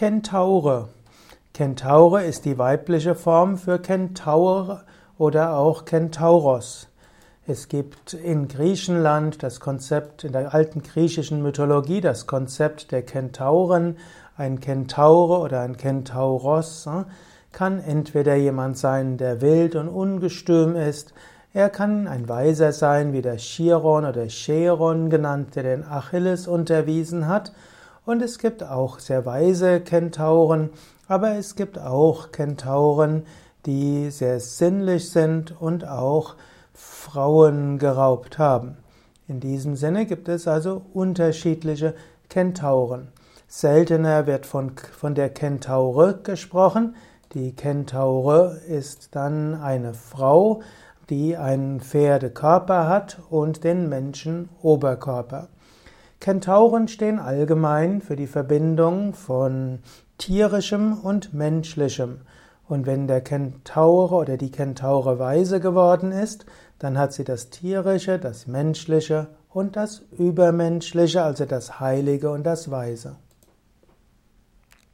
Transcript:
Kentaure. Kentaure ist die weibliche Form für Kentaur oder auch Kentauros. Es gibt in Griechenland das Konzept, in der alten griechischen Mythologie, das Konzept der Kentauren. Ein Kentaure oder ein Kentauros hm, kann entweder jemand sein, der wild und ungestüm ist, er kann ein Weiser sein, wie der Chiron oder Cheron genannt, der den Achilles unterwiesen hat, und es gibt auch sehr weise Kentauren, aber es gibt auch Kentauren, die sehr sinnlich sind und auch Frauen geraubt haben. In diesem Sinne gibt es also unterschiedliche Kentauren. Seltener wird von, von der Kentaure gesprochen. Die Kentaure ist dann eine Frau, die einen Pferdekörper hat und den Menschen Oberkörper. Kentauren stehen allgemein für die Verbindung von tierischem und menschlichem. Und wenn der Kentaure oder die Kentaure weise geworden ist, dann hat sie das Tierische, das Menschliche und das Übermenschliche, also das Heilige und das Weise.